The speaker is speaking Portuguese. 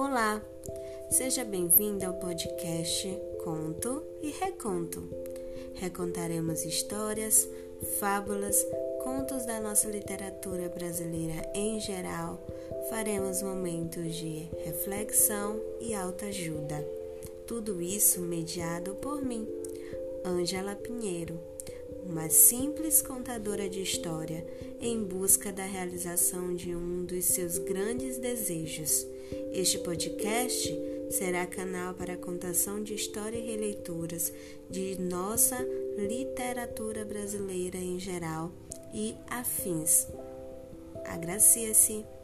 Olá, seja bem-vindo ao podcast Conto e Reconto. Recontaremos histórias, fábulas, contos da nossa literatura brasileira em geral. Faremos momentos de reflexão e autoajuda. Tudo isso mediado por mim, Ângela Pinheiro uma simples contadora de história em busca da realização de um dos seus grandes desejos. Este podcast será canal para a contação de história e releituras de nossa literatura brasileira em geral e afins. Agracie-se.